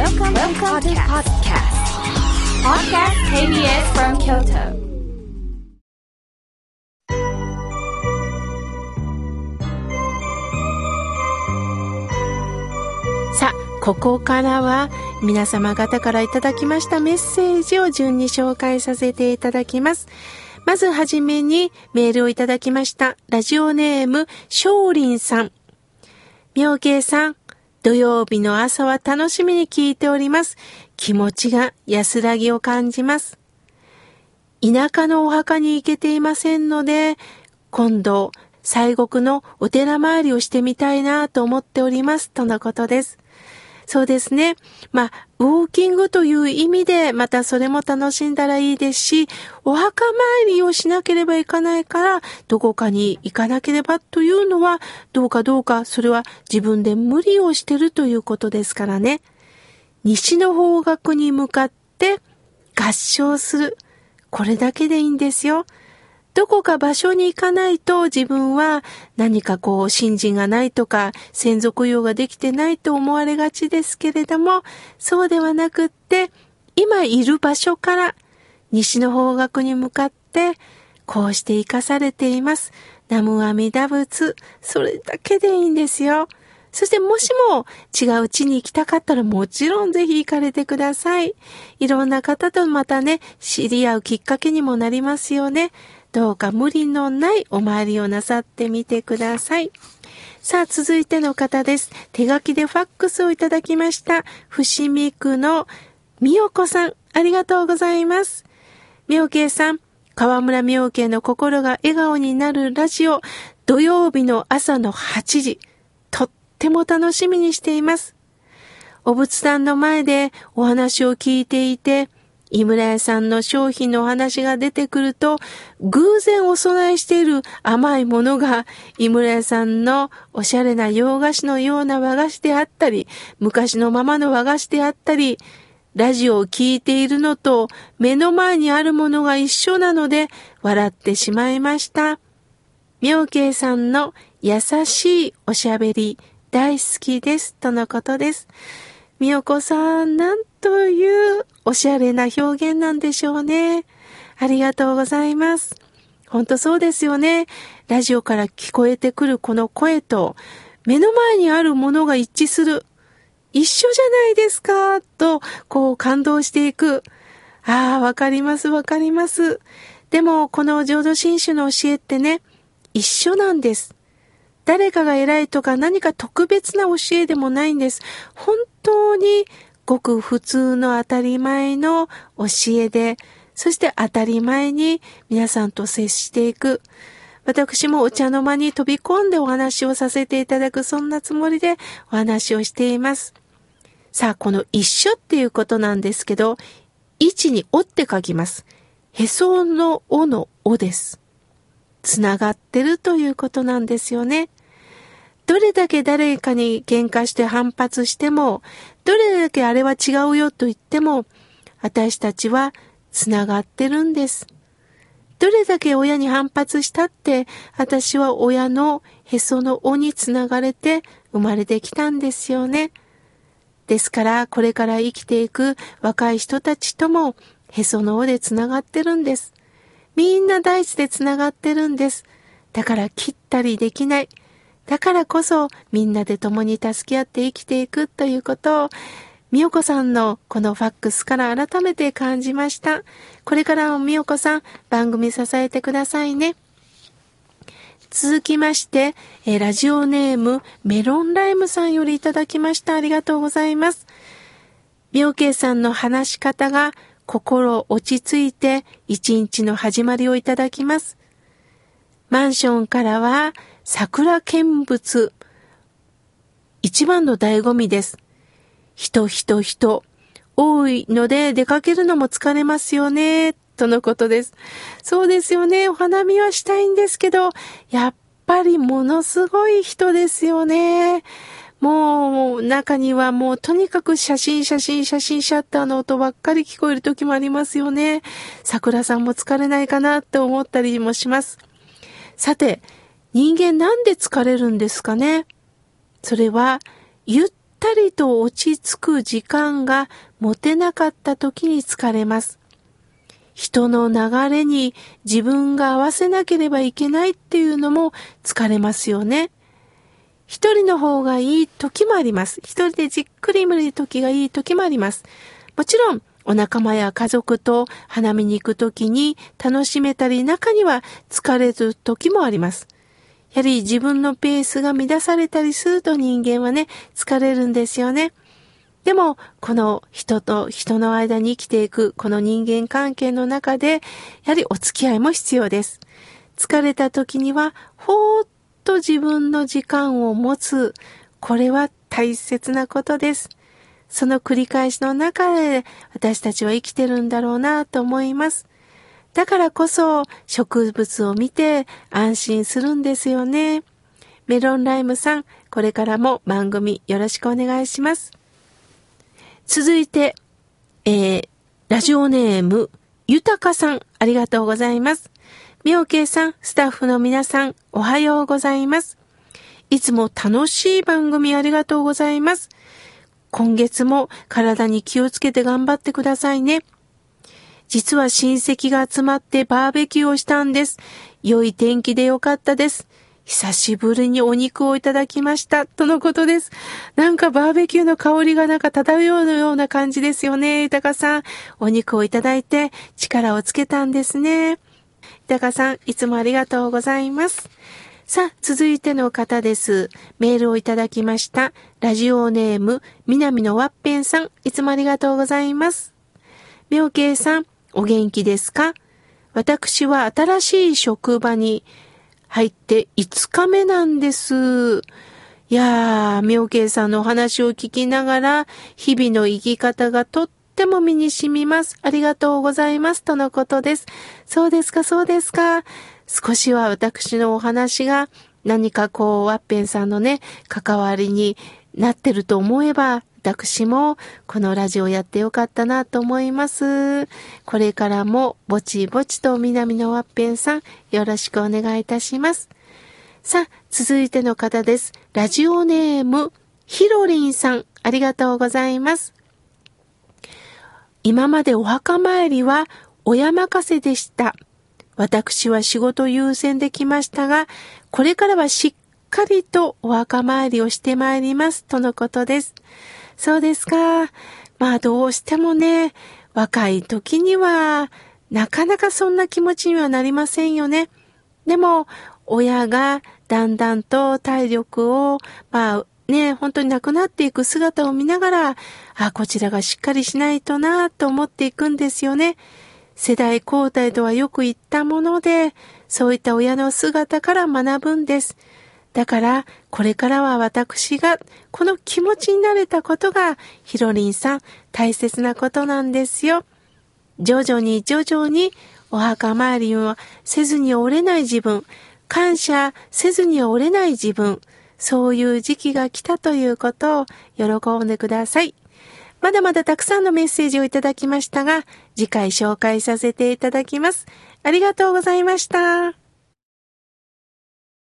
Welcome, Welcome to podcast. Podcast KBS from Kyoto. さあ、ここからは皆様方からいただきましたメッセージを順に紹介させていただきます。まずはじめにメールをいただきました。ラジオネーム、少林さん。妙慶さん、土曜日の朝は楽しみに聞いております。気持ちが安らぎを感じます。田舎のお墓に行けていませんので、今度、西国のお寺参りをしてみたいなと思っております。とのことです。そうですね。まあ、ウォーキングという意味で、またそれも楽しんだらいいですし、お墓参りをしなければいかないから、どこかに行かなければというのは、どうかどうか、それは自分で無理をしてるということですからね。西の方角に向かって合唱する。これだけでいいんですよ。どこか場所に行かないと自分は何かこう信心がないとか専属用ができてないと思われがちですけれども、そうではなくって、今いる場所から西の方角に向かってこうして生かされています。ナムアミダ仏。それだけでいいんですよ。そしてもしも違う地に行きたかったらもちろんぜひ行かれてください。いろんな方とまたね、知り合うきっかけにもなりますよね。どうか無理のないお参りをなさってみてください。さあ、続いての方です。手書きでファックスをいただきました。伏見区のみよこさん、ありがとうございます。みょうけいさん、河村みょうけいの心が笑顔になるラジオ、土曜日の朝の8時、とっても楽しみにしています。お仏壇の前でお話を聞いていて、井村屋さんの商品のお話が出てくると、偶然お供えしている甘いものが、井村屋さんのおしゃれな洋菓子のような和菓子であったり、昔のままの和菓子であったり、ラジオを聴いているのと目の前にあるものが一緒なので笑ってしまいました。妙慶さんの優しいおしゃべり大好きですとのことです。みよこさん、なんというおしゃれな表現なんでしょうね。ありがとうございます。ほんとそうですよね。ラジオから聞こえてくるこの声と、目の前にあるものが一致する。一緒じゃないですか、と、こう感動していく。ああ、わかります、わかります。でも、この浄土真宗の教えってね、一緒なんです。誰かが偉いとか何か特別な教えでもないんです。本当にごく普通の当たり前の教えで、そして当たり前に皆さんと接していく。私もお茶の間に飛び込んでお話をさせていただく、そんなつもりでお話をしています。さあ、この一緒っていうことなんですけど、位置におって書きます。へそのおのおです。つながってるということなんですよね。どれだけ誰かに喧嘩して反発しても、どれだけあれは違うよと言っても、私たちは繋がってるんです。どれだけ親に反発したって、私は親のへその緒につながれて生まれてきたんですよね。ですから、これから生きていく若い人たちとも、へその緒でつながってるんです。みんな大地でつながってるんです。だから切ったりできない。だからこそみんなで共に助け合って生きていくということを、みよこさんのこのファックスから改めて感じました。これからもみよこさん番組支えてくださいね。続きまして、えラジオネームメロンライムさんよりいただきました。ありがとうございます。妙慶さんの話し方が心落ち着いて一日の始まりをいただきます。マンションからは桜見物。一番の醍醐味です。人人人。多いので出かけるのも疲れますよね。とのことです。そうですよね。お花見はしたいんですけど、やっぱりものすごい人ですよね。もう、中にはもうとにかく写真写真写真シャッターの音ばっかり聞こえる時もありますよね。桜さんも疲れないかなって思ったりもします。さて、人間なんで疲れるんですかね？それは、ゆったりと落ち着く時間が持てなかった時に疲れます。人の流れに自分が合わせなければいけないっていうのも疲れますよね。一人の方がいい時もあります。一人でじっくり見る時がいい時もあります。もちろん、お仲間や家族と花見に行く時に楽しめたり、中には疲れる時もあります。やはり自分のペースが乱されたりすると人間はね、疲れるんですよね。でも、この人と人の間に生きていく、この人間関係の中で、やはりお付き合いも必要です。疲れた時には、ほーっと自分の時間を持つ。これは大切なことです。その繰り返しの中で私たちは生きてるんだろうなと思います。だからこそ植物を見て安心するんですよね。メロンライムさん、これからも番組よろしくお願いします。続いて、えー、ラジオネーム、ゆたかさん、ありがとうございます。みょうけいさん、スタッフの皆さん、おはようございます。いつも楽しい番組ありがとうございます。今月も体に気をつけて頑張ってくださいね。実は親戚が集まってバーベキューをしたんです。良い天気でよかったです。久しぶりにお肉をいただきました。とのことです。なんかバーベキューの香りがなんか漂うような感じですよね。豊さん。お肉をいただいて力をつけたんですね。豊さん、いつもありがとうございます。さあ、続いての方です。メールをいただきました。ラジオネーム、南のワッペンさん、いつもありがとうございます。妙慶さん、お元気ですか？私は新しい職場に入って5日目なんです。いやー、妙慶さんのお話を聞きながら、日々の生き方がとっても身に染みます。ありがとうございます。とのことです。そうですか、そうですか。少しは私のお話が何かこう、ワッペンさんのね、関わりになってると思えば、私もこのラジオやってよかったなと思います。これからもぼちぼちと南のワッペンさんよろしくお願いいたします。さあ、続いての方です。ラジオネーム、ひろりんさん、ありがとうございます。今までお墓参りは親任せでした。私は仕事優先できましたが、これからはしっかりとお墓参りをしてまいりますとのことです。そうですか。まあどうしてもね、若い時には、なかなかそんな気持ちにはなりませんよね。でも、親がだんだんと体力を、まあね、本当になくなっていく姿を見ながら、あ、こちらがしっかりしないとなと思っていくんですよね。世代交代とはよく言ったもので、そういった親の姿から学ぶんです。だから、これからは私が、この気持ちになれたことが、ヒロリンさん、大切なことなんですよ。徐々に徐々に、お墓参りをせずに折れない自分、感謝せずに折れない自分、そういう時期が来たということを喜んでください。まだまだたくさんのメッセージをいただきましたが、次回紹介させていただきます。ありがとうございました。